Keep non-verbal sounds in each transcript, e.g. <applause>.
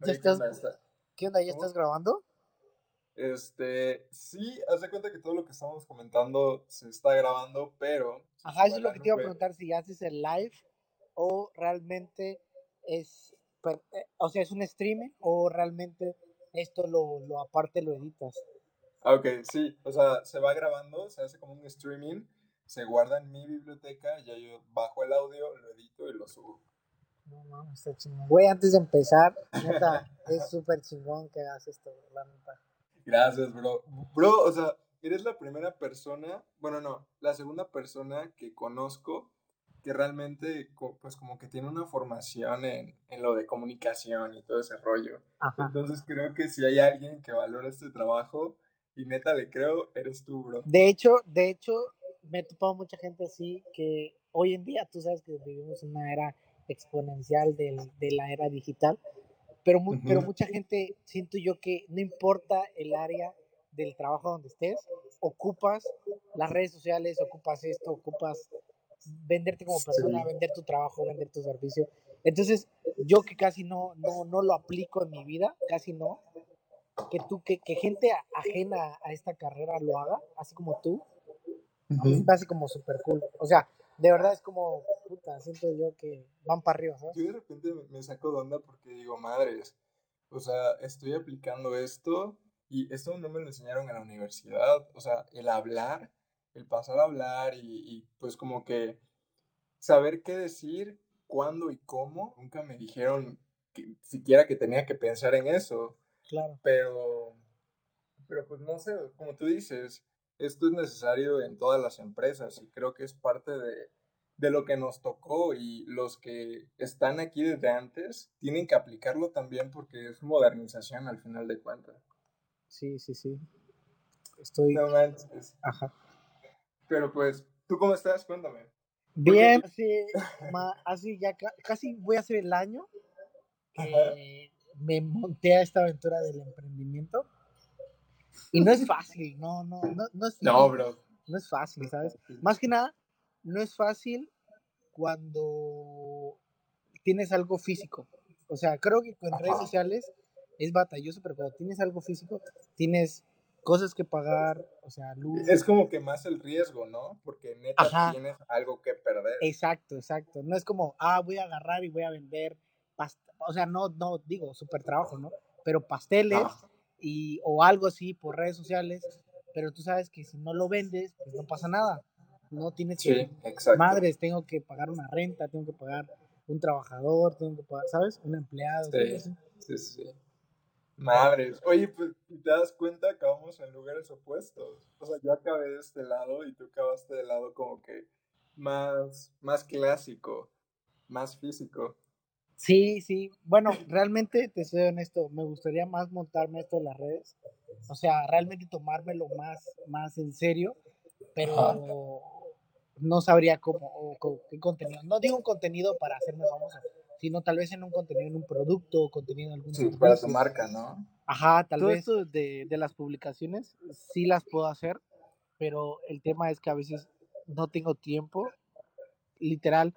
¿Ya estás, ¿Qué onda? ¿Ya estás grabando? Este, sí, haz de cuenta que todo lo que estamos comentando se está grabando, pero... Ajá, eso es lo que te iba a preguntar, si haces el live o realmente es, eh, o sea, es un streaming o realmente esto lo, lo aparte lo editas. Ah, ok, sí, o sea, se va grabando, se hace como un streaming, se guarda en mi biblioteca, ya yo bajo el audio, lo edito y lo subo. No, no, está chingón. Güey, antes de empezar, neta, es súper chingón que hagas esto, la neta. Gracias, bro. Bro, o sea, eres la primera persona, bueno, no, la segunda persona que conozco que realmente, pues como que tiene una formación en, en lo de comunicación y todo ese rollo. Entonces creo que si hay alguien que valora este trabajo, y neta le creo, eres tú, bro. De hecho, de hecho, me he topado mucha gente así que hoy en día, tú sabes que vivimos en una era exponencial de la era digital, pero, pero mucha gente, siento yo que no importa el área del trabajo donde estés, ocupas las redes sociales, ocupas esto, ocupas venderte como persona, vender tu trabajo, vender tu servicio. Entonces, yo que casi no, no, no lo aplico en mi vida, casi no, que tú, que, que gente ajena a esta carrera lo haga, así como tú, uh así como súper cool. O sea, de verdad es como, puta, siento yo que van para arriba, ¿sabes? Yo de repente me saco de onda porque digo, madres, o sea, estoy aplicando esto y esto no me lo enseñaron en la universidad, o sea, el hablar, el pasar a hablar y, y pues como que saber qué decir, cuándo y cómo, nunca me dijeron que, siquiera que tenía que pensar en eso. Claro. Pero, pero pues no sé, como tú dices, esto es necesario en todas las empresas y creo que es parte de, de lo que nos tocó y los que están aquí desde antes tienen que aplicarlo también porque es modernización al final de cuentas. Sí, sí, sí. Estoy. No manches. Ajá. Pero pues, ¿tú cómo estás? Cuéntame. Bien, así, así ya casi voy a hacer el año que me monté a esta aventura del emprendimiento. Y no es fácil, no, no, no, no es No, bro. No es fácil, ¿sabes? Más que nada, no es fácil cuando tienes algo físico. O sea, creo que con redes sociales es batalloso, pero cuando tienes algo físico, tienes cosas que pagar, o sea, luz. Es como que más el riesgo, ¿no? Porque neta tienes algo que perder. Exacto, exacto. No es como, ah, voy a agarrar y voy a vender, o sea, no, no digo super trabajo, ¿no? Pero pasteles y, o algo así por redes sociales, pero tú sabes que si no lo vendes, pues no pasa nada. No tienes que, madres, tengo que pagar una renta, tengo que pagar un trabajador, tengo que pagar, ¿sabes? Un empleado. Sí, sí, sí. Madres. Oye, pues te das cuenta, acabamos en lugares opuestos. O sea, yo acabé de este lado y tú acabaste del lado como que más, más clásico, más físico. Sí, sí. Bueno, realmente, te soy honesto, me gustaría más montarme esto en las redes. O sea, realmente tomármelo más, más en serio, pero no sabría cómo, qué contenido. No digo un contenido para hacerme famoso, sino tal vez en un contenido, en un producto, o contenido en algún Sí, para tu marca, ¿no? Ajá, tal vez. Esto de, de las publicaciones sí las puedo hacer, pero el tema es que a veces no tengo tiempo. Literal,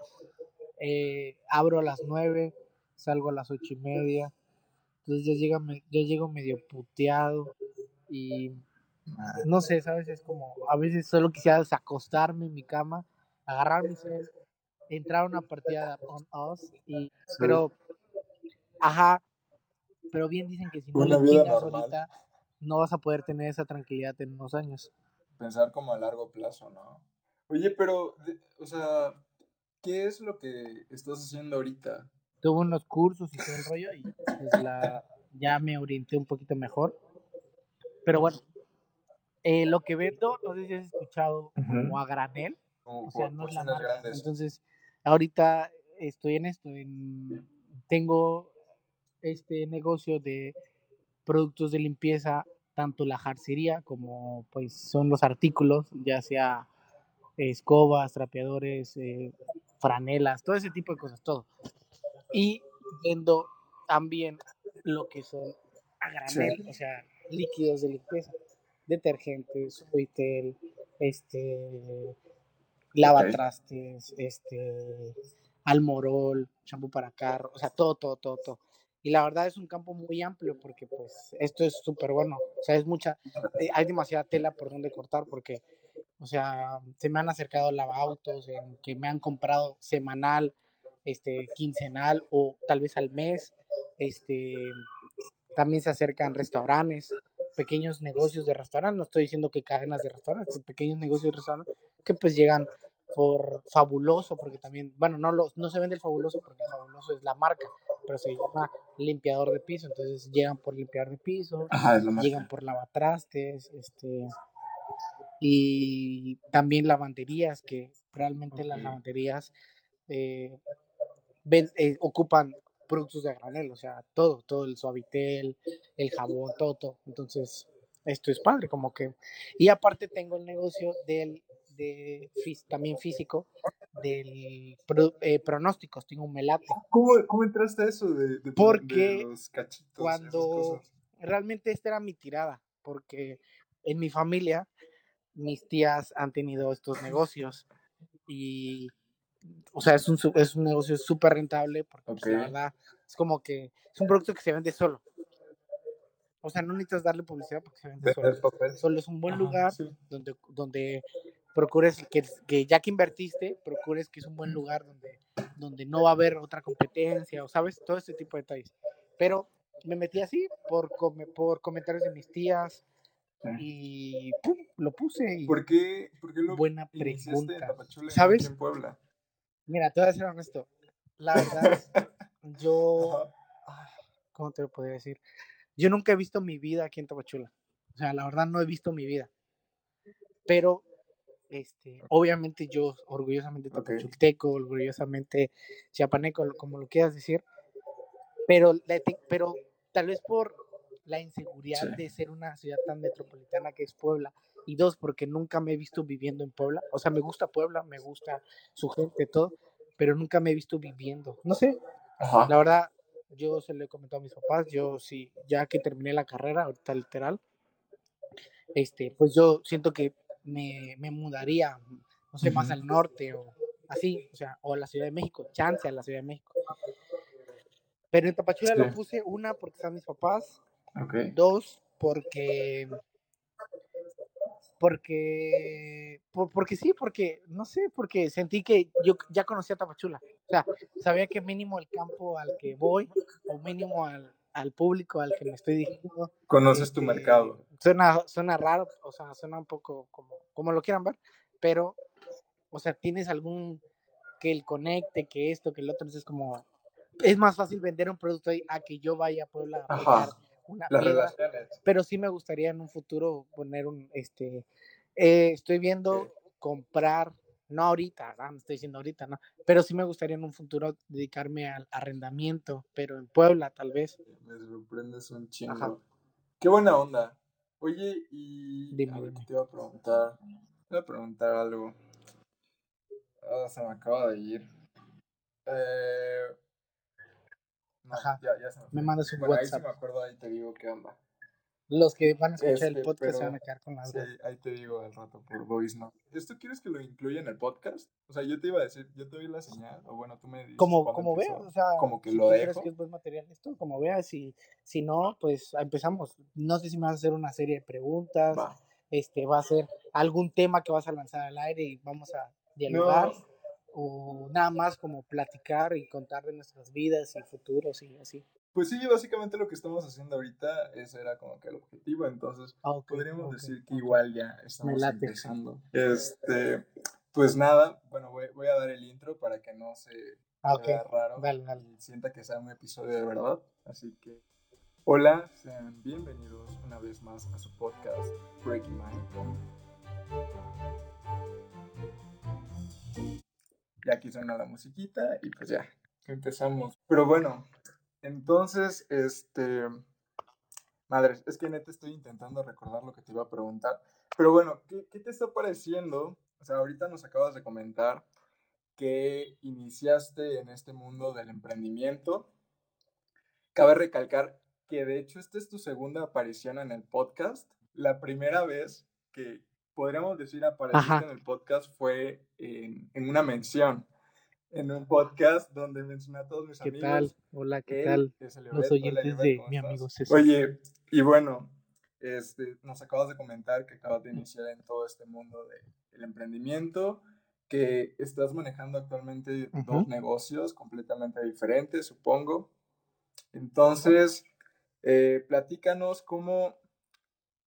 eh, abro a las 9, salgo a las ocho y media, entonces ya, llega, ya llego medio puteado y no sé, ¿sabes? Es como, a veces solo quisiera acostarme en mi cama, agarrar mi cel, entrar a una partida de On Us, y, pero, ajá, pero bien dicen que si no le chingas ahorita, no vas a poder tener esa tranquilidad en unos años. Pensar como a largo plazo, ¿no? Oye, pero, o sea, ¿qué es lo que estás haciendo ahorita? Tuve unos cursos y todo el rollo y pues la, ya me orienté un poquito mejor. Pero bueno, eh, lo que vendo, no sé si has escuchado como a granel. o sea, no es la marca. Entonces, ahorita estoy en esto. En, tengo este negocio de productos de limpieza, tanto la jarcería como pues son los artículos, ya sea escobas, trapeadores, eh, franelas, todo ese tipo de cosas, todo. Y vendo también lo que son a granel, o sea, líquidos de limpieza, detergentes, suitel, este, lavatrastes, este, almorol, champú para carro, o sea, todo, todo, todo, todo. y la verdad es un campo muy amplio porque pues esto es súper bueno, o sea, es mucha, eh, hay demasiada tela por donde cortar porque, o sea, se me han acercado lavautos en que me han comprado semanal, este, quincenal o tal vez al mes, este, también se acercan restaurantes, pequeños negocios de restaurantes, no estoy diciendo que cadenas de restaurantes, pequeños negocios de restaurantes que pues llegan por fabuloso, porque también, bueno, no, lo, no se vende el fabuloso porque el fabuloso es la marca, pero se llama limpiador de piso, entonces llegan por limpiar de piso, llegan por lavatrastes, este, y también lavanderías, que realmente las lavanderías eh, eh, ocupan productos de granel, o sea, todo, todo el suavitel, el jabón, todo, todo. Entonces, esto es padre, como que. Y aparte tengo el negocio del de también físico del eh, pronósticos, tengo un melate. ¿Cómo, cómo entraste a eso de, porque los cachitos? Cuando realmente esta era mi tirada, porque en mi familia mis tías han tenido estos negocios y o sea, es un, es un negocio súper rentable porque pues, la verdad es como que es un producto que se vende solo. O sea, no necesitas darle publicidad porque se vende solo. Solo es un buen lugar donde, donde procures que, que, ya que invertiste, procures que es un buen lugar donde, donde no va a haber otra competencia o sabes, todo este tipo de detalles. Pero me metí así por, por comentarios de mis tías y ¡pum! lo puse. Y ¿Por qué, por qué lo buena pregunta. ¿Sabes? En Puebla? Mira, te voy a decir honesto. La verdad, <laughs> yo. ¿Cómo te lo podría decir? Yo nunca he visto mi vida aquí en Tapachula. O sea, la verdad no he visto mi vida. Pero, este, obviamente yo orgullosamente tapachulteco, orgullosamente chiapaneco, como lo quieras decir. Pero, pero tal vez por la inseguridad de ser una ciudad tan metropolitana que es Puebla, y dos, porque nunca me he visto viviendo en Puebla. O sea, me gusta Puebla, me gusta su gente, todo, pero nunca me he visto viviendo. No sé, la verdad, yo se lo he comentado a mis papás, yo sí, ya que terminé la carrera, ahorita literal, este, pues yo siento que me, me mudaría, no sé, más al norte o así, o sea, o a la Ciudad de México, chance a la Ciudad de México. Pero en Tapachula lo puse, una, porque están mis papás, dos, porque porque, porque sí, porque, no sé, porque sentí que yo ya conocía Tapachula. O sea, sabía que mínimo el campo al que voy, o mínimo al, al público al que me estoy dirigiendo. Conoces tu este, mercado. Suena, suena raro, o sea, suena un poco como, como lo quieran ver, pero, o sea, tienes algún que el conecte, que esto, que el otro, entonces como, es más fácil vender un producto ahí a que yo vaya a Puebla a una Las relaciones. Pero sí me gustaría en un futuro poner un, este, eh, estoy viendo comprar, no ahorita, no estoy diciendo ahorita, no, pero sí me gustaría en un futuro dedicarme al arrendamiento, pero en Puebla tal vez. Me sorprendes un chingo. Qué buena onda. Oye, y te iba a preguntar, te iba a preguntar algo. Ah, se me acaba de ir. Eh, Ajá. Ya, ya se me, me mandas un bueno, WhatsApp. Ahí sí me acuerdo, ahí te digo qué onda. Los que van a escuchar el este, podcast se van a quedar con la Sí, ahí te digo al rato por voice no. ¿Esto quieres que lo incluya en el podcast? O sea, yo te iba a decir, yo te doy la señal, o bueno, tú me dices. Como, como veas, o sea, como que lo dejo. que es buen material esto, como veas, y si no, pues empezamos. No sé si me vas a hacer una serie de preguntas, va. este, va a ser algún tema que vas a lanzar al aire y vamos a dialogar. No o nada más como platicar y contar de nuestras vidas y futuros y así. Pues sí, básicamente lo que estamos haciendo ahorita, ese era como que el objetivo, entonces ah, podríamos decir que igual ya estamos empezando. Este, pues nada, bueno, voy, voy, a dar el intro para que no se ah, raro y sienta que sea un episodio de verdad. Así que, hola, sean bienvenidos una vez más a su podcast Breaking Mind. Ya aquí suena la musiquita y pues ya, empezamos. Pero bueno, entonces, este... Madre, es que neta estoy intentando recordar lo que te iba a preguntar. Pero bueno, ¿qué, ¿qué, te está pareciendo? O sea, ahorita nos acabas de comentar que iniciaste en este mundo del emprendimiento. Cabe recalcar que de hecho esta es tu segunda aparición en el podcast. La primera vez que podríamos decir apareciste en el podcast fue en, en una mención. en un podcast donde mencioné a todos mis ¿Qué amigos. tal? Hola, ¿qué tal? Los. Hola, oyentes Lloret, de ¿cómo mi amigo César. Oye, y bueno, este, nos acabas de comentar que acabas de iniciar en todo este mundo de- del emprendimiento, que estás manejando actualmente dos negocios completamente diferentes, supongo. Entonces, eh, platícanos cómo,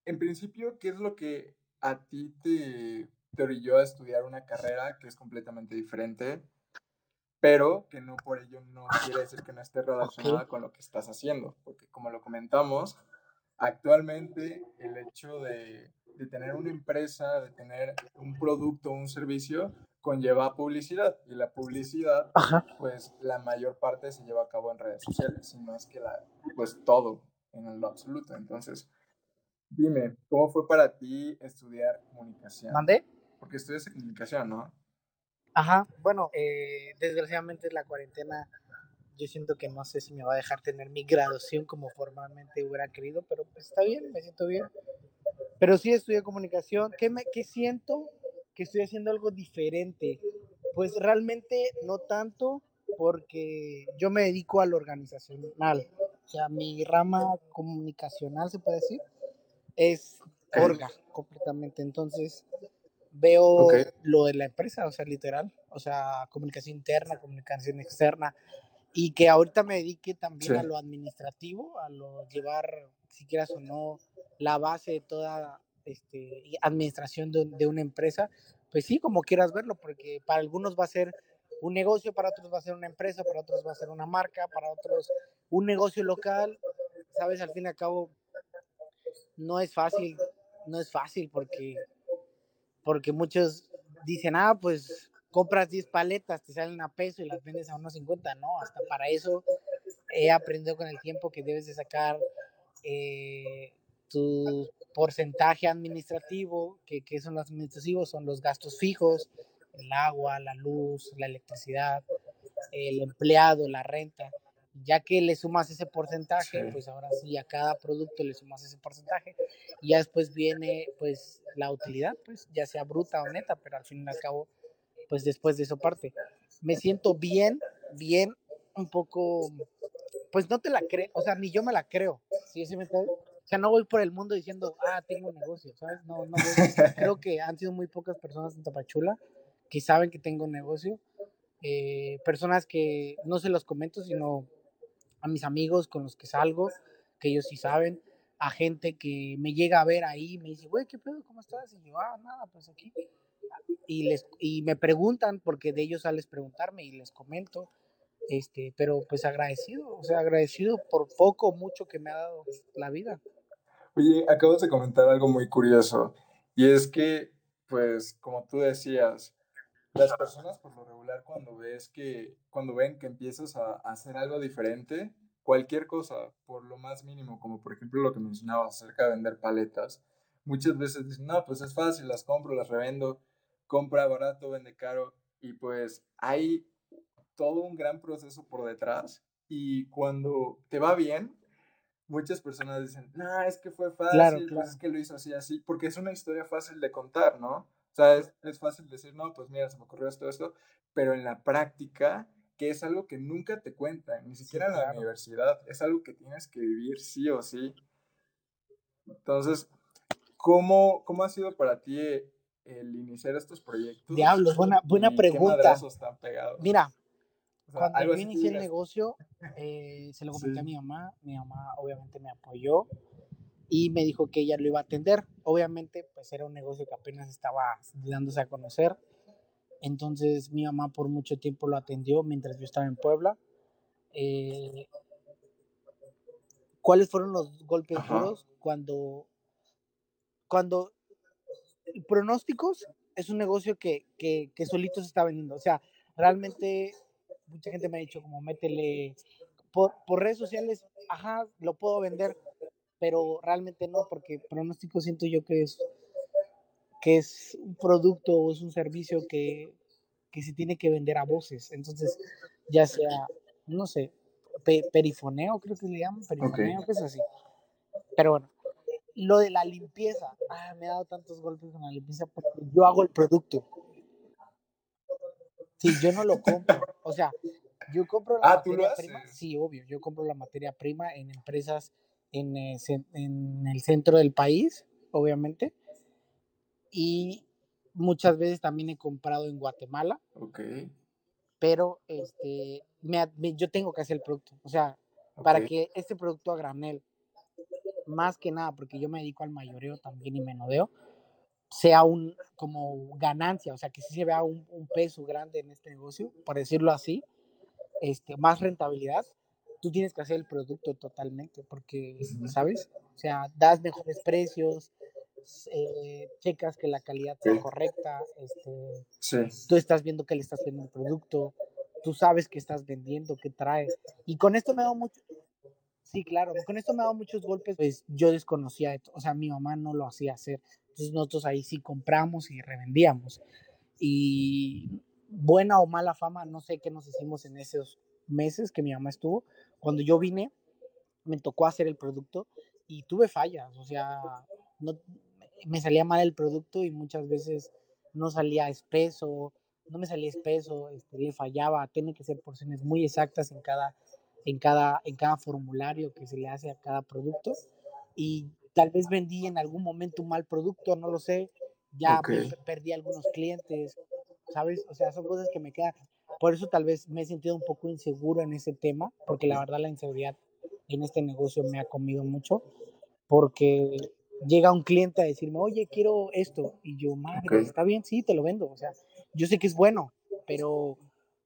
en principio, qué es lo que a ti te, te orilló a estudiar una carrera que es completamente diferente, pero que no por ello no quiere decir que no esté relacionada con lo que estás haciendo, porque como lo comentamos, actualmente el hecho de, de tener una empresa, de tener un producto, un servicio, conlleva publicidad y la publicidad, Ajá. pues la mayor parte se lleva a cabo en redes sociales, si no es que la, pues todo en lo absoluto. Entonces, dime, ¿cómo fue para ti estudiar comunicación? ¿Mandé? Porque estudias comunicación, ¿no? Ajá. Bueno, eh, desgraciadamente la cuarentena, yo siento que no sé si me va a dejar tener mi graduación como formalmente hubiera querido, pero pues está bien, me siento bien. Pero sí estudié comunicación. ¿Qué, me, qué siento? Que estoy haciendo algo diferente. Pues realmente no tanto porque yo me dedico al organizacional. O sea, mi rama comunicacional, se puede decir, es orga completamente. Entonces, veo lo de la empresa, o sea, literal. O sea, comunicación interna, comunicación externa. Y que ahorita me dedique también Sí. a lo administrativo, a lo llevar, si quieras o no, la base de toda este, administración de, de una empresa, pues sí, como quieras verlo, porque para algunos va a ser un negocio, para otros va a ser una empresa, para otros va a ser una marca, para otros un negocio local, sabes, al fin y al cabo no es fácil, no es fácil porque, <laughs> porque muchos dicen, ah, pues compras 10 paletas, te salen a peso y las vendes a unos 50, no, hasta para eso he aprendido con el tiempo que debes de sacar eh, tu porcentaje administrativo, que, que son los administrativos, son los gastos fijos, el agua, la luz, la electricidad, el empleado, la renta. Ya que le sumas ese porcentaje, Sí. pues ahora sí a cada producto le sumas ese porcentaje y ya después viene pues la utilidad, pues ya sea bruta o neta, pero al fin y al cabo, pues después de eso parte. Me siento bien, bien, un poco, pues no te la creo, o sea, ni yo me la creo, ¿sí? ¿Sí me? O sea, no voy por el mundo diciendo, ah, tengo un negocio, ¿sabes? No, no voy. Creo que han sido muy pocas personas en Tapachula que saben que tengo un negocio. Eh, personas que no se los comento, sino a mis amigos con los que salgo, que ellos sí saben, a gente que me llega a ver ahí me dice, güey, ¿qué pedo? ¿Cómo estás? Y yo, ah, nada, pues aquí. Y, les, y me preguntan, porque de ellos sales preguntarme y les comento, este, pero pues agradecido, o sea, agradecido por poco o mucho que me ha dado la vida. Oye, acabas de comentar algo muy curioso y es que, pues, como tú decías, las personas por lo regular cuando ves que, cuando ven que empiezas a, a hacer algo diferente, cualquier cosa, por lo más mínimo, como por ejemplo lo que mencionabas acerca de vender paletas, muchas veces dicen, no, pues es fácil, las compro, las revendo, compra barato, vende caro, y pues hay todo un gran proceso por detrás y cuando te va bien, muchas personas dicen, no, es que fue fácil, Claro, pues claro. es que lo hizo así, así, porque es una historia fácil de contar, ¿no? O sea, es, es fácil decir, no, pues mira, se me ocurrió esto, esto, pero en la práctica, que es algo que nunca te cuentan, ni siquiera en la claro. universidad, es algo que tienes que vivir sí o sí. Entonces, ¿cómo, cómo ha sido para ti eh, el iniciar estos proyectos? Diablos, buena, buena y pregunta. madrazos te han pegado? Mira, O sea, cuando yo inicié el negocio, eh, se lo comenté a Sí. mi mamá, mi mamá obviamente me apoyó y me dijo que ella lo iba a atender. Obviamente, pues era un negocio que apenas estaba dándose a conocer. Entonces mi mamá por mucho tiempo lo atendió mientras yo estaba en Puebla. Eh, ¿Cuáles fueron los golpes Ajá. duros? Cuando, cuando pronósticos es un negocio que, que, que solito se está vendiendo. O sea, realmente mucha gente me ha dicho como métele por, por redes sociales, ajá, lo puedo vender, pero realmente no, porque pronóstico siento yo que es que es un producto o es un servicio que, que se tiene que vender a voces. Entonces, ya sea, no sé, pe- perifoneo, creo que le llaman, perifoneo, que es así. Pero bueno, lo de la limpieza, ah, me ha dado tantos golpes con la limpieza porque yo hago el producto. Sí, yo no lo compro. O sea, yo compro la ah, materia prima. Sí, obvio. Yo compro la materia prima en empresas en, eh, en el centro del país, obviamente. Y muchas veces también he comprado en Guatemala. Ok. Pero este, me, yo tengo que hacer el producto. O sea, para que este producto a granel, más que nada, porque yo me dedico al mayoreo también y menudeo, sea un como ganancia, o sea, que sí se vea un, un, peso grande en este negocio, por decirlo así, este, más rentabilidad, tú tienes que hacer el producto totalmente, porque, ¿sabes? O sea, das mejores precios, eh, checas que la calidad sea correcta, este, sí. tú estás viendo que le estás haciendo el producto, tú sabes que estás vendiendo, que traes. Y con esto me ha dado mucho, sí, claro, con esto me ha dado muchos golpes, pues yo desconocía, o sea, mi mamá no lo hacía hacer. Entonces nosotros ahí sí compramos y revendíamos. Y buena o mala fama, no sé qué nos hicimos en esos meses que mi mamá estuvo. Cuando yo vine, me tocó hacer el producto y tuve fallas, o sea, no, me salía mal el producto y muchas veces no salía espeso, no me salía espeso, este, le fallaba, tiene que ser porciones muy exactas en cada, en, cada, en cada formulario que se le hace a cada producto. Y tal vez vendí en algún momento un mal producto, no lo sé, ya perdí algunos clientes, ¿sabes? O sea, son cosas que me quedan. Por eso tal vez me he sentido un poco inseguro en ese tema, porque la verdad la inseguridad en este negocio me ha comido mucho, porque llega un cliente a decirme, oye, quiero esto, y yo, madre, está bien, sí, te lo vendo, o sea, yo sé que es bueno, pero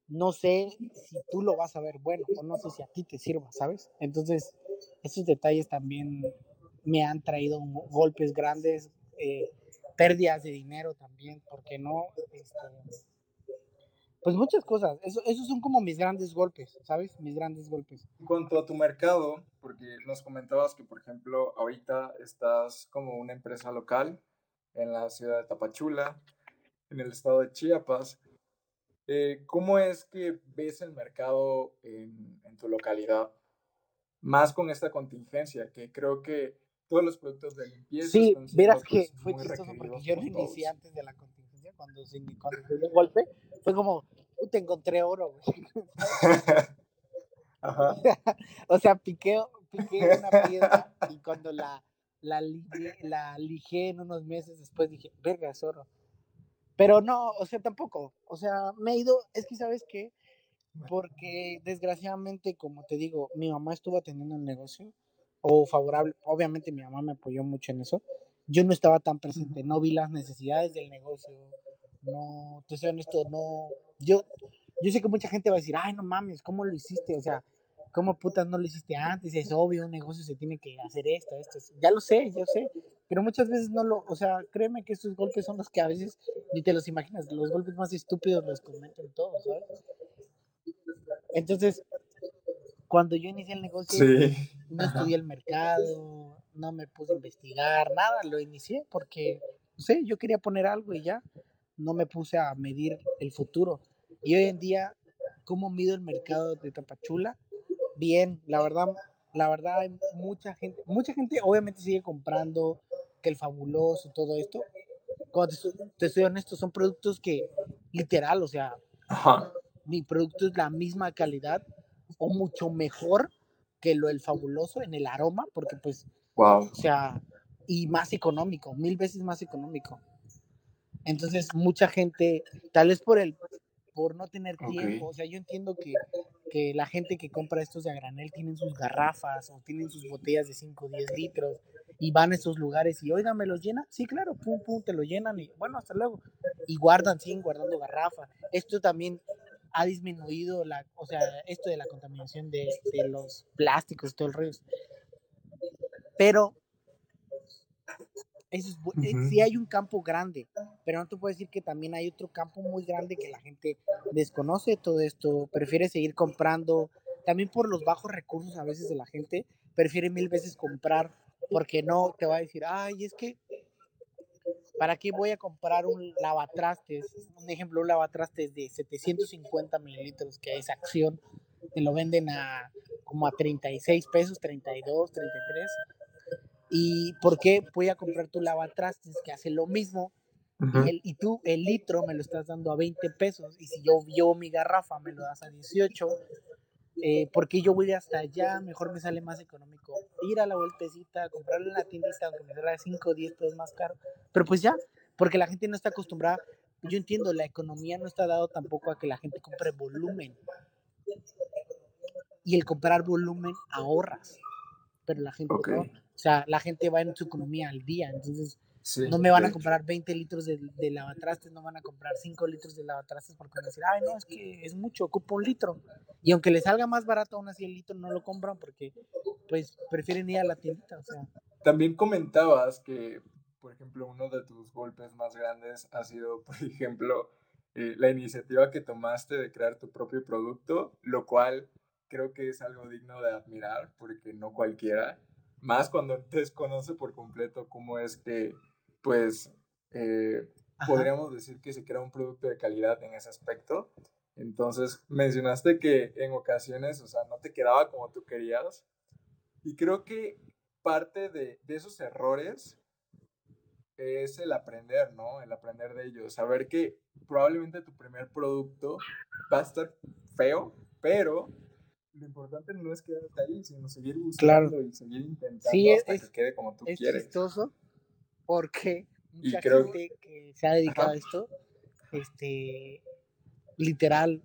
no sé si tú lo vas a ver bueno, o no sé si a ti te sirva, ¿sabes? Entonces, esos detalles también me han traído golpes grandes, eh, pérdidas de dinero también, porque no, este, pues muchas cosas, eso, esos son como mis grandes golpes, ¿sabes? Mis grandes golpes. En cuanto a tu mercado, porque nos comentabas que, por ejemplo, ahorita estás como una empresa local en la ciudad de Tapachula, en el estado de Chiapas, eh, ¿cómo es que ves el mercado en, en tu localidad? Más con esta contingencia, que creo que todos los productos de limpieza. Sí, verás que fue chistoso porque yo lo inicié antes de la contingencia, cuando se, cuando se dio el golpe, fue como, te encontré oro, güey. <laughs> Ajá. <laughs> o sea, piqué, piqué una piedra y cuando la, la, la lijé en unos meses después dije, verga, es oro. Pero no, o sea, tampoco. O sea, me he ido, es que sabes qué, porque desgraciadamente, como te digo, mi mamá estuvo atendiendo el negocio o favorable, obviamente mi mamá me apoyó mucho en eso. Yo no estaba tan presente, no vi las necesidades del negocio, no, te soy honesto, no, yo, yo sé que mucha gente va a decir, ay, no mames, ¿cómo lo hiciste? O sea, ¿cómo putas no lo hiciste antes? Es obvio, un negocio se tiene que hacer esto, esto, ya lo sé, yo sé, pero muchas veces no lo, o sea, créeme que estos golpes son los que a veces ni te los imaginas, los golpes más estúpidos los comentan todos, ¿sabes? Entonces, cuando yo inicié el negocio, no estudié el mercado, no me puse a investigar, nada, lo inicié porque, no sé, yo quería poner algo y ya, no me puse a medir el futuro. Y hoy en día, ¿cómo mido el mercado de Tapachula? Bien, la verdad, la verdad hay mucha gente, mucha gente obviamente sigue comprando que el fabuloso y todo esto. Cuando te, estoy honesto, son productos que literal, o sea, mi producto es la misma calidad o mucho mejor que lo del fabuloso en el aroma, porque pues, wow. o sea, y más económico, mil veces más económico. Entonces, mucha gente, tal vez por el por no tener tiempo, o sea, yo entiendo que, que, la gente que compra estos de a granel tienen sus garrafas o tienen sus botellas de 5 o 10 litros y van a esos lugares y, oiga, ¿me los llena? Sí, claro, pum, pum, te lo llenan y, bueno, hasta luego. Y guardan, siguen guardando garrafas. Esto también ha disminuido la, o sea, esto de la contaminación de, de los plásticos, todo el rollo. Pero eso es, eh, sí hay un campo grande, pero no te puedo decir que también hay otro campo muy grande que la gente desconoce todo esto, prefiere seguir comprando, también por los bajos recursos a veces de la gente, prefiere mil veces comprar, porque no te va a decir, ay, es que ¿Para qué voy a comprar un lavatrastes? Un ejemplo, un lavatrastes de 750 mililitros, que es acción, te lo venden a como a 36 pesos, 32, 33. ¿Y por qué voy a comprar tu lavatrastes que hace lo mismo y, el, y, tú el litro me lo estás dando a 20 pesos y si yo llevo mi garrafa me lo das a 18, eh, porque yo voy hasta allá, mejor me sale más económico ir a la vueltecita, comprarlo en la tiendita, aunque me salga 5 o 10 pesos más caro, pero pues ya, porque la gente no está acostumbrada, yo entiendo, la economía no está dado tampoco a que la gente compre volumen, y el comprar volumen ahorras, pero la gente no, o sea, la gente va en su economía al día, entonces no me van a comprar 20 litros de, de, lavatrastes, no van a comprar 5 litros de lavatrastes porque van a decir, ay, no, es que es mucho, ocupo un litro. Y aunque les salga más barato, aún así el litro no lo compran porque, pues, prefieren ir a la tiendita, o sea. También comentabas que, por ejemplo, uno de tus golpes más grandes ha sido, <laughs> por ejemplo, eh, la iniciativa que tomaste de crear tu propio producto, lo cual creo que es algo digno de admirar porque no cualquiera, más cuando <laughs> desconoce por completo cómo es que pues eh, podríamos decir que se crea un producto de calidad en ese aspecto. Entonces, mencionaste que en ocasiones, o sea, no te quedaba como tú querías. Y creo que parte de, de esos errores es el aprender, ¿no? El aprender de ellos. Saber que probablemente tu primer producto va a estar feo, pero lo importante no es quedarte ahí, sino seguir buscando y seguir intentando hasta que quede como tú es quieres. Chistoso porque mucha gente que se ha dedicado a esto, este, literal,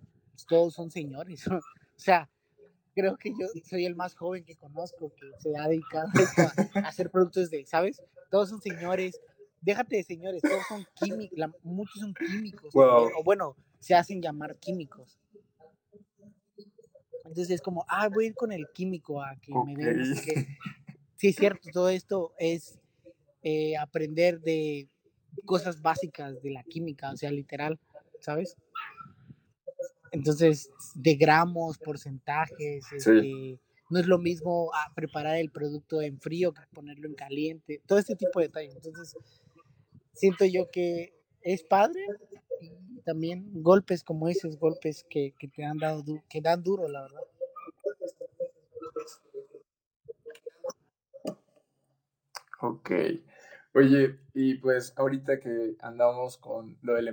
todos son señores. <laughs> o sea, creo que yo soy el más joven que conozco que se ha dedicado a, hacer productos de, ¿sabes? Todos son señores. Déjate de señores, todos son químicos, muchos son químicos. O bueno, se hacen llamar químicos. Entonces es como, ah, voy a ir con el químico a que me den. <laughs> Sí, es cierto, todo esto es eh, aprender de cosas básicas de la química, o sea, literal, ¿sabes? Entonces, de gramos, porcentajes, este, no es lo mismo ah, preparar el producto en frío que ponerlo en caliente, todo este tipo de detalles. Entonces, siento yo que es padre también golpes como esos, golpes que, que te han dado, que dan duro, la verdad. Ok. Oye, y pues ahorita que andamos con lo del,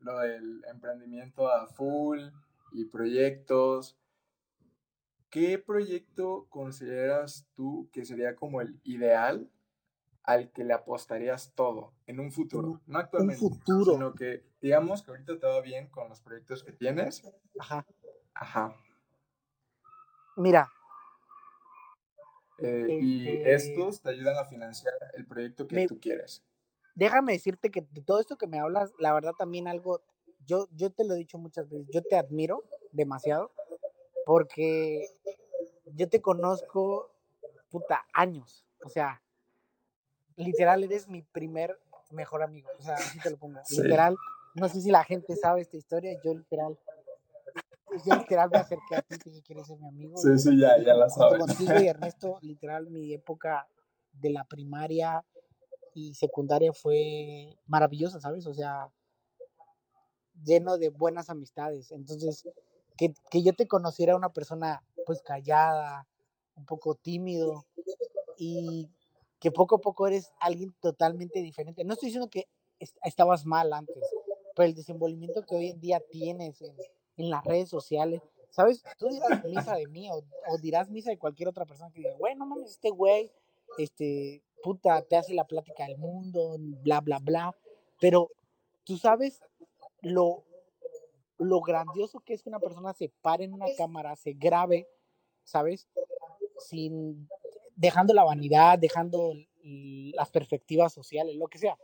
lo del emprendimiento a full y proyectos, ¿qué proyecto consideras tú que sería como el ideal al que le apostarías todo en un futuro? No actualmente, un futuro. sino que digamos que ahorita te va bien con los proyectos que tienes. Ajá. Ajá. Mira, eh, y este estos te ayudan a financiar el proyecto que tú quieres. Déjame decirte que de todo esto que me hablas, la verdad también algo, yo, yo te lo he dicho muchas veces, yo te admiro demasiado porque yo te conozco, puta, años. O sea, literal eres mi primer mejor amigo. O sea, así te lo pongo. Literal, no sé si la gente sabe esta historia, yo literal yo literal me acerqué a ti y dije, ¿quieres ser mi amigo? Sí, sí, ya, ya la sabes. Contigo y <laughs> Ernesto, literal, mi época de la primaria y secundaria fue maravillosa, ¿sabes? O sea, lleno de buenas amistades. Entonces, que, que yo te conociera una persona pues callada, un poco tímido y que poco a poco eres alguien totalmente diferente. No estoy diciendo que estabas mal antes, pero el desenvolvimiento que hoy en día tienes en, las redes sociales. ¿Sabes? Tú dirás misa de mí o, dirás misa de cualquier otra persona que diga, güey, no mames, este güey, este, puta, te hace la plática del mundo, bla, bla, bla. Pero tú sabes lo, lo grandioso que es que una persona se pare en una cámara, se grabe, ¿sabes? Sin, dejando la vanidad, dejando las perspectivas sociales, lo que sea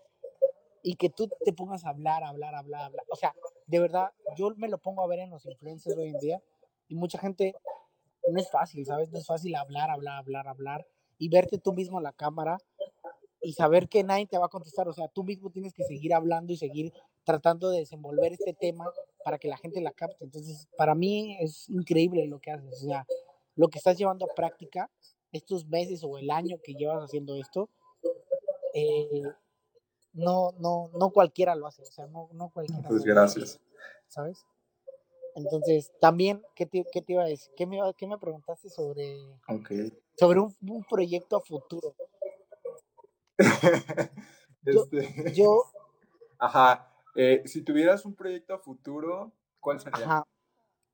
y que tú te pongas a hablar, hablar, hablar, hablar. O sea, de verdad, yo me lo pongo a ver en los influencers hoy en día y mucha gente no es fácil, ¿sabes? No es fácil hablar, hablar, hablar, hablar y verte tú mismo en la cámara y saber que nadie te va a contestar. O sea, tú mismo tienes que seguir hablando y seguir tratando de desenvolver este tema para que la gente la capte. Entonces, para mí es increíble lo que haces. O sea, lo que estás llevando a práctica estos meses o el año que llevas haciendo esto, eh, no, no, no cualquiera lo hace, o sea, no, no cualquiera. Pues gracias. ¿Sabes? Entonces, también, ¿qué te, qué te iba a decir? ¿Qué me, qué me preguntaste sobre, sobre un, un, proyecto a futuro? <laughs> este... yo, <laughs> Ajá. Eh, si tuvieras un proyecto futuro, ¿cuál sería? Ajá.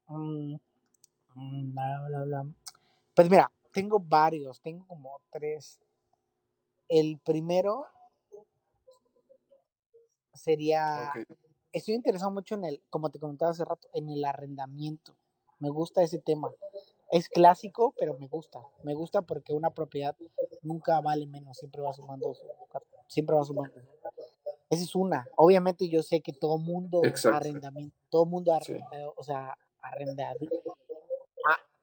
Mm, mm, pues mira, tengo varios, tengo como tres. El primero sería, estoy interesado mucho en el, como te comentaba hace rato, en el arrendamiento. Me gusta ese tema. Es clásico, pero me gusta. Me gusta porque una propiedad nunca vale menos, siempre va sumando, siempre va sumando. Esa es una. Obviamente yo sé que todo mundo arrendamiento, todo mundo arrenda, o sea, arrenda.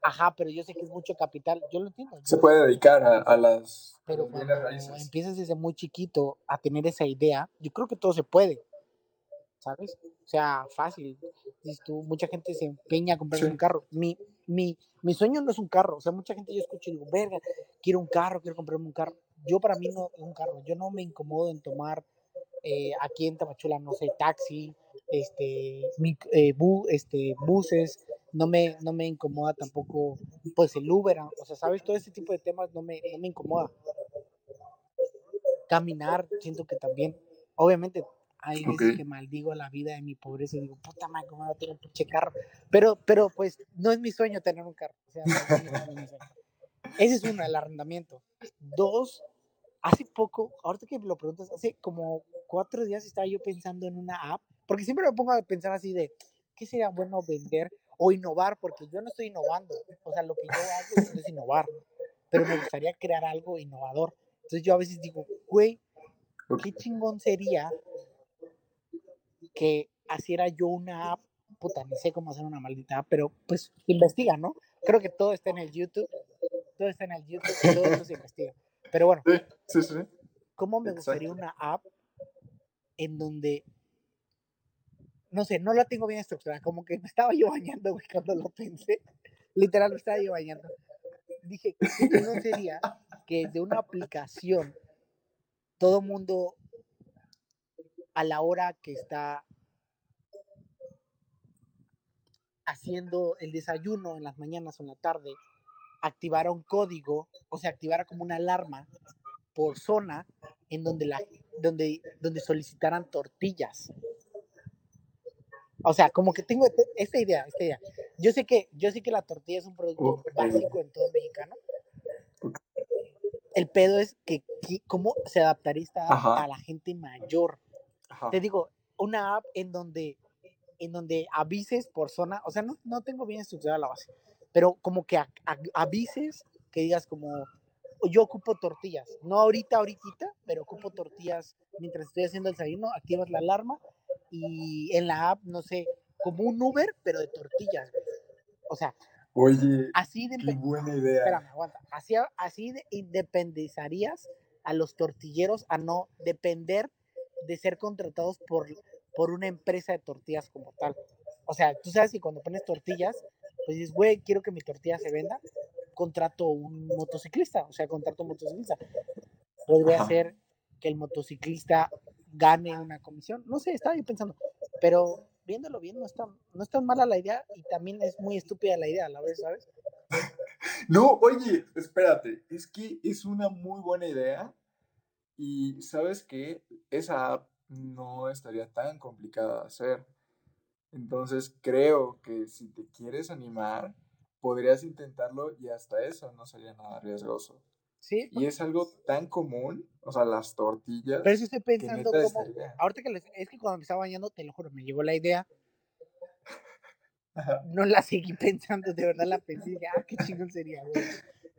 Ajá, pero yo sé que es mucho capital. Yo lo entiendo. Se puede dedicar a, las pero cuando empiezas desde muy chiquito a tener esa idea, yo creo que todo se puede. ¿Sabes? O sea, fácil. Dices tú, mucha gente se empeña a comprar un carro. Mi, mi, mi sueño no es un carro. O sea, mucha gente yo escucho y digo, verga, quiero un carro, quiero comprarme un carro. Yo para mí no es un carro. Yo no me incomodo en tomar eh, aquí en Tamachula, no sé, taxi, este, eh, este, buses, no me, no me incomoda tampoco, pues el Uber, o sea, ¿sabes? Todo ese tipo de temas no me, no me incomoda. Caminar, siento que también, obviamente, hay veces que maldigo la vida de mi pobreza y digo, puta madre, ¿cómo no tengo un pinche carro? Pero, pero, pues, no es mi sueño tener un carro. O sea, Ese es uno, el arrendamiento. Dos, hace poco, ahorita que lo preguntas, hace como cuatro días estaba yo pensando en una app, porque siempre me pongo a pensar así de, ¿qué sería bueno vender o innovar? Porque yo no estoy innovando, o sea, lo que yo hago es innovar, pero me gustaría crear algo innovador. Entonces yo a veces digo, güey, qué chingón sería que hiciera yo una app, puta, ni sé cómo hacer una maldita app, pero pues investiga, ¿no? Creo que todo está en el YouTube, todo está en el YouTube, todo eso se investiga. Pero bueno, sí, sí, ¿cómo me gustaría una app en donde, no sé, no la tengo bien estructurada, como que me estaba yo bañando, güey, cuando lo pensé, literal, me estaba yo bañando. Dije, ¿qué no sería que de una aplicación todo mundo a la hora que está haciendo el desayuno en las mañanas o en la tarde, activara un código, o sea, activara como una alarma por zona en donde, la, donde, donde solicitaran tortillas. O sea, como que tengo este, esta idea, esta idea. Yo sé que, yo sé que la tortilla es un producto básico en todo mexicano. El pedo es que, cómo se adaptaría a la gente mayor. Te digo, una app en donde, en donde avises por zona, o sea, no, no tengo bien estructurada la base, pero como que avises, que digas como, yo ocupo tortillas, no ahorita, ahorita, pero ocupo tortillas mientras estoy haciendo el desayuno, activas la alarma y en la app, no sé, como un Uber, pero de tortillas, O sea, Oye, así de qué buena idea. Espérame, aguanta. Así, así de independizarías a los tortilleros a no depender de ser contratados por, por una empresa de tortillas como tal. O sea, tú sabes que cuando pones tortillas, pues dices, güey, quiero que mi tortilla se venda, contrato un motociclista, o sea, contrato un motociclista. Podría ser que el motociclista gane una comisión. No sé, estaba yo pensando, pero viéndolo bien, no es tan, no es tan mala la idea y también es muy estúpida la idea a la vez, ¿sabes? <laughs> No, oye, espérate, es que es una muy buena idea y sabes que esa app no estaría tan complicada de hacer. Entonces creo que si te quieres animar, podrías intentarlo y hasta eso no sería nada riesgoso. Sí. Y pues es algo tan común, o sea, las tortillas. Pero si estoy pensando como, ahorita que es que cuando me estaba bañando, te lo juro, me llegó la idea. <laughs> No la seguí pensando, de verdad la pensé, y ah, qué chingón sería,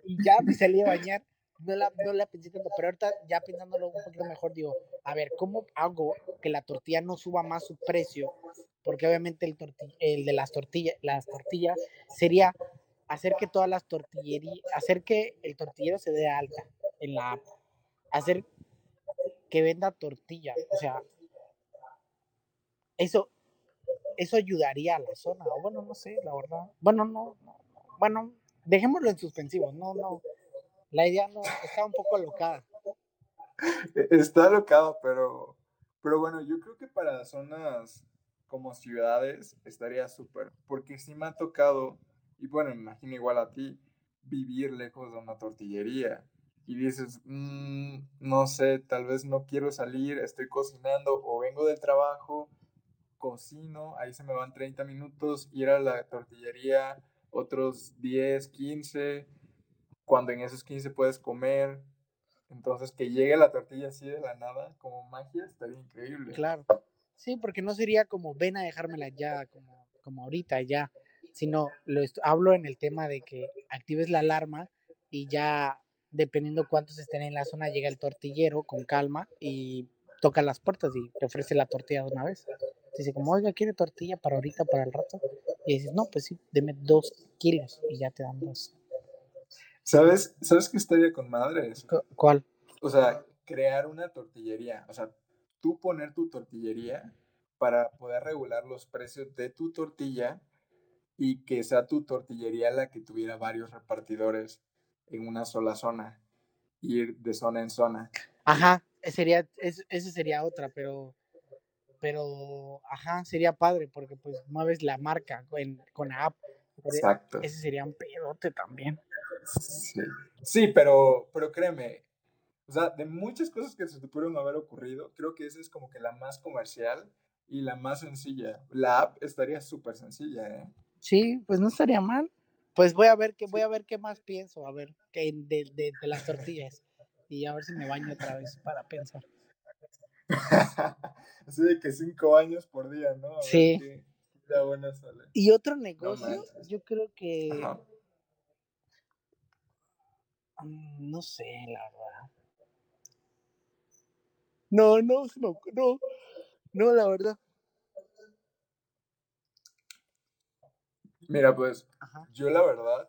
Y ya me salí a bañar no la, no la pensé tanto, pero ahorita ya pensándolo un poquito mejor, digo, a ver, ¿cómo hago que la tortilla no suba más su precio? Porque obviamente el, el de las tortillas, las tortillas sería hacer que todas las tortillerías, hacer que el tortillero se dé alta en la app, hacer que venda tortilla, o sea, eso, eso ayudaría a la zona, o bueno, no sé, la verdad, bueno, no, no bueno, dejémoslo en suspensivo, no, no, la idea no, está un poco alocada. E, está alocada, pero, pero bueno, yo creo que para zonas como ciudades estaría súper, porque sí me ha tocado, y bueno, me imagino igual a ti, vivir lejos de una tortillería. y dices, "Mm, no sé, tal vez no quiero salir, estoy cocinando o vengo del trabajo, cocino, ahí se me van 30 minutos, ir a la tortillería otros 10, 15, cuando en esos 15 puedes comer. Entonces, que llegue la tortilla así de la nada, como magia, estaría increíble. Claro. Sí, porque no sería como ven a dejármela ya, como, como ahorita ya, sino lo hablo en el tema de que actives la alarma y ya dependiendo cuántos estén en la zona, llega el tortillero con calma y toca las puertas y te ofrece la tortilla de una vez. Dice como, oiga, ¿quiere tortilla para ahorita, para el rato? Y dices, no, pues sí, deme dos kilos y ya te dan dos. ¿Sabes? ¿Sabes qué estaría con madre eso? Cu- ¿Cuál? O sea, crear una tortillería. O sea, tú poner tu tortillería para poder regular los precios de tu tortilla y que sea tu tortillería la que tuviera varios repartidores en una sola zona. Ir de zona en zona. Ajá, eh, sería, es, ese sería otra, pero, pero, ajá, sería padre porque pues mueves la marca en- con la app. Exacto. Ese sería un pedote también. Sí, sí pero, pero créeme, o sea, de muchas cosas que se te pudieron haber ocurrido, creo que esa es como que la más comercial y la más sencilla. La app estaría súper sencilla, ¿eh? Sí, pues no estaría mal. Pues voy a ver qué, voy a ver qué más pienso, a ver, que de, de, de las tortillas. Y a ver si me baño otra vez para pensar. <laughs> Así de que cinco años por día, ¿no? A ver Sí. qué- qué la buena sale. Y otro negocio, yo creo que, Ajá. mm, no sé, la verdad. No, no, no, no, la verdad. Mira, pues, Ajá, yo la verdad,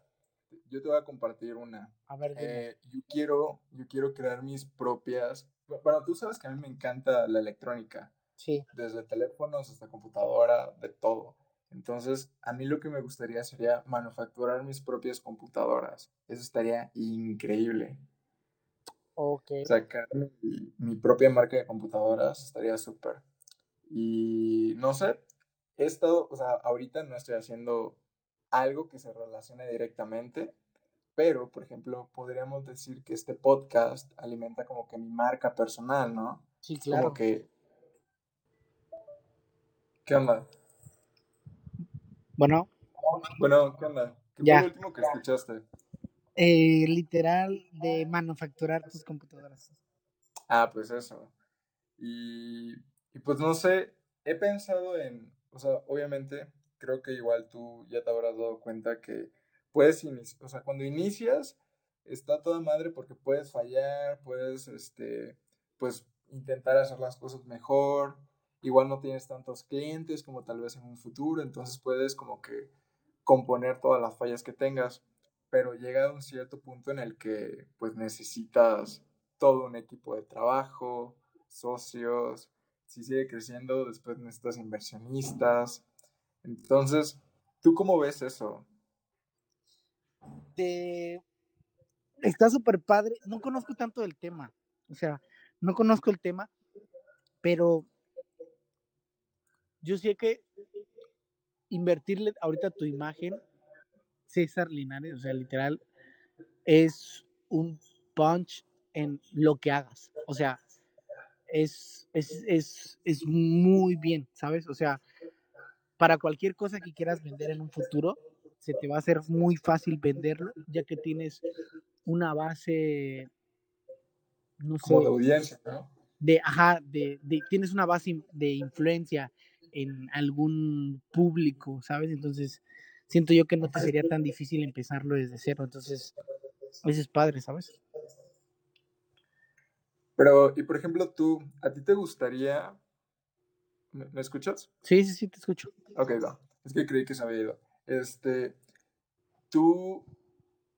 yo te voy a compartir una. a ver. Eh, yo quiero, yo quiero crear mis propias. Bueno, tú sabes que a mí me encanta la electrónica. Sí, desde teléfonos hasta computadora, de todo. Entonces, a mí lo que me gustaría sería manufacturar mis propias computadoras. Eso estaría increíble. ok. Sacar mi, mi propia marca de computadoras estaría súper. Y no sé, he estado, o sea, ahorita no estoy haciendo algo que se relacione directamente, pero, por ejemplo, podríamos decir que este podcast alimenta como que mi marca personal, ¿no? Sí, claro. Como que... ¿Qué onda? Bueno, Bueno, ¿qué onda? ¿Qué Ya. fue lo último que escuchaste? eh, literal de manufacturar tus computadoras. Ah, pues eso. Y, y pues no sé, he pensado en, o sea, obviamente, creo que igual tú ya te habrás dado cuenta que puedes iniciar, o sea, cuando inicias, está toda madre porque puedes fallar, puedes, este, pues, intentar hacer las cosas mejor. Igual no tienes tantos clientes como tal vez en un futuro, entonces puedes como que componer todas las fallas que tengas, pero llega un cierto punto en el que pues necesitas todo un equipo de trabajo, socios, si sigue creciendo, después necesitas inversionistas. Entonces, ¿tú cómo ves eso? Está súper padre. No conozco tanto del tema. O sea, no conozco el tema, pero yo sé que invertirle ahorita tu imagen, César Linares, o sea, literal, es un punch en lo que hagas. O sea, es, es, es, es muy bien, ¿sabes? O sea, para cualquier cosa que quieras vender en un futuro, se te va a hacer muy fácil venderlo, ya que tienes una base, no sé, Como de audiencia, ¿no? de, ajá, de, de- tienes una base de influencia en algún público, ¿sabes? Entonces, siento yo que no te sería tan difícil empezarlo desde cero, entonces, eso es padre, ¿sabes? Pero, y por ejemplo, tú, ¿a ti te gustaría... ¿Me, me escuchas? Sí, sí, sí, te escucho. Ok, va. Es que creí que se había ido. Este, ¿tú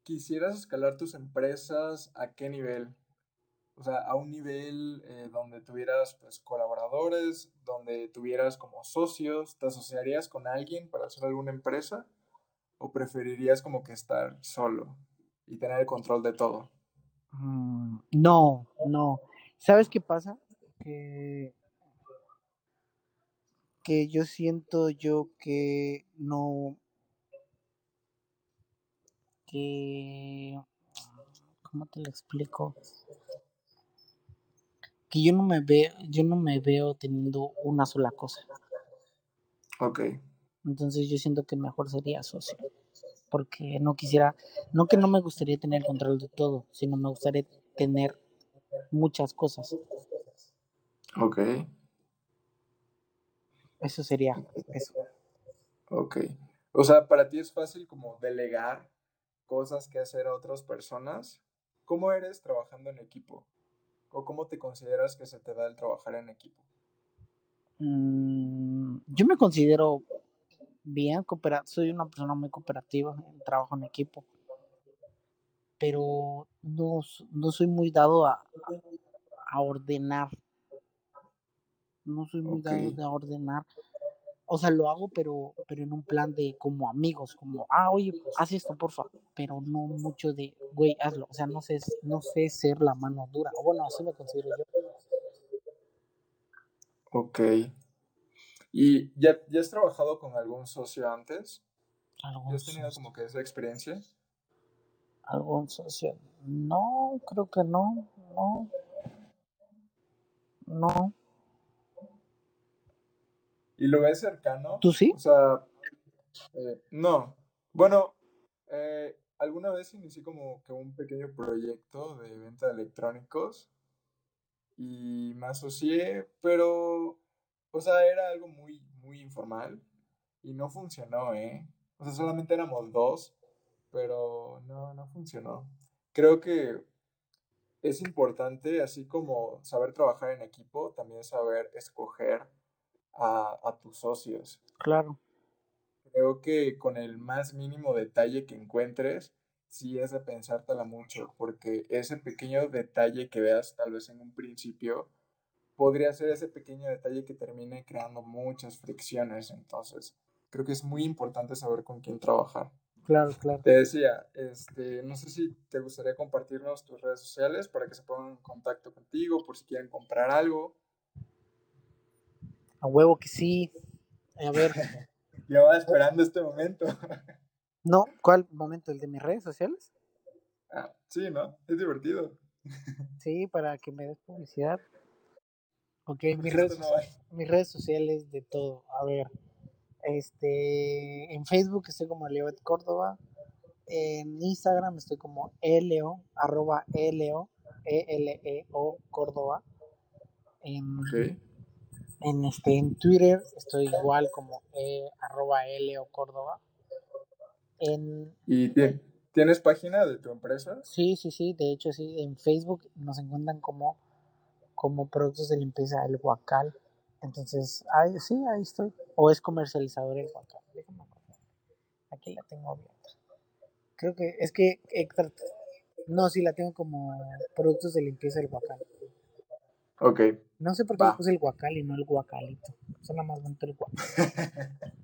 quisieras escalar tus empresas a qué nivel? O sea, a un nivel eh, donde tuvieras pues, colaboradores, donde tuvieras como socios, ¿te asociarías con alguien para hacer alguna empresa? ¿O preferirías como que estar solo y tener el control de todo? Mm, No, no. ¿Sabes qué pasa? Que, que yo siento yo que no, que, ¿cómo te lo explico? Que yo no me veo, yo no me veo teniendo una sola cosa. Ok. Entonces yo siento que mejor sería socio. Porque no quisiera, no que no me gustaría tener control de todo, sino me gustaría tener muchas cosas. Ok. Eso sería eso. Ok. O sea, para ti es fácil como delegar cosas que hacer a otras personas. ¿Cómo eres trabajando en equipo? ¿O cómo te consideras que se te da el trabajar en equipo? Mm, yo me considero bien soy una persona muy cooperativa en trabajo en equipo, pero no, no soy muy dado a, a ordenar. No soy muy dado a ordenar. O sea, lo hago, pero, pero en un plan de como amigos, como, ah, oye, haz esto, porfa. Pero no mucho de, güey, hazlo. O sea, no sé, no sé ser la mano dura. O bueno, así me considero yo. Ok. ¿Y ya, ya has trabajado con algún socio antes? ¿Ya has tenido como que esa experiencia? ¿Algún socio? No, creo que no, no. No. ¿Y lo ves cercano? ¿Tú sí? O sea, eh, no. Bueno, eh, alguna vez inicié como que un pequeño proyecto de venta de electrónicos y me asocié, pero, o sea, era algo muy, muy informal y no funcionó, ¿eh? O sea, solamente éramos dos, pero no, no funcionó. Creo que es importante, así como saber trabajar en equipo, también saber escoger a, a tus socios. Claro. Creo que con el más mínimo detalle que encuentres, sí es de pensártela mucho, porque ese pequeño detalle que veas tal vez en un principio, podría ser ese pequeño detalle que termine creando muchas fricciones. Entonces, creo que es muy importante saber con quién trabajar. Claro, claro. Te decía, este, no sé si te gustaría compartirnos tus redes sociales para que se pongan en contacto contigo por si quieren comprar algo. A huevo que sí. A ver. <laughs> Llevaba esperando este momento. <laughs> no, ¿cuál momento? ¿El de mis redes sociales? Ah, sí, ¿no? Es divertido. <laughs> sí, para que me des publicidad. Ok, mis redes, mis redes sociales de todo. A ver, este, en Facebook estoy como Leoet Córdoba. En Instagram estoy como Eleo, arroba Eleo, E-L-E-O Córdoba. En, en, este, en Twitter estoy igual como e, arroba Eleo Córdoba. En, ¿Y tienes página de tu empresa? Sí, sí, sí. De hecho, sí. En Facebook nos encuentran como, como productos de limpieza El Huacal. Entonces, ahí, sí, ahí estoy. O es comercializador el guacal. Déjame Aquí la tengo abierta. Creo que es que No, sí, la tengo como productos de limpieza del guacal. Ok. No sé por qué puse el guacal y no el guacalito. Suena más bonito el guacal. <laughs>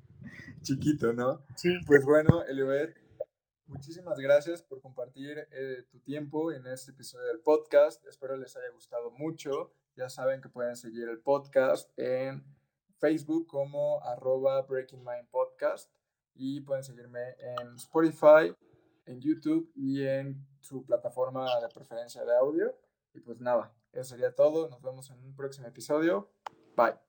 Chiquito, ¿no? Sí. Pues bueno, Eliobet, muchísimas gracias por compartir eh, tu tiempo en este episodio del podcast. Espero les haya gustado mucho. Ya saben que pueden seguir el podcast en Facebook como arroba Breaking Mind Podcast y pueden seguirme en Spotify, en YouTube y en su plataforma de preferencia de audio. Y pues nada, eso sería todo. Nos vemos en un próximo episodio. Bye.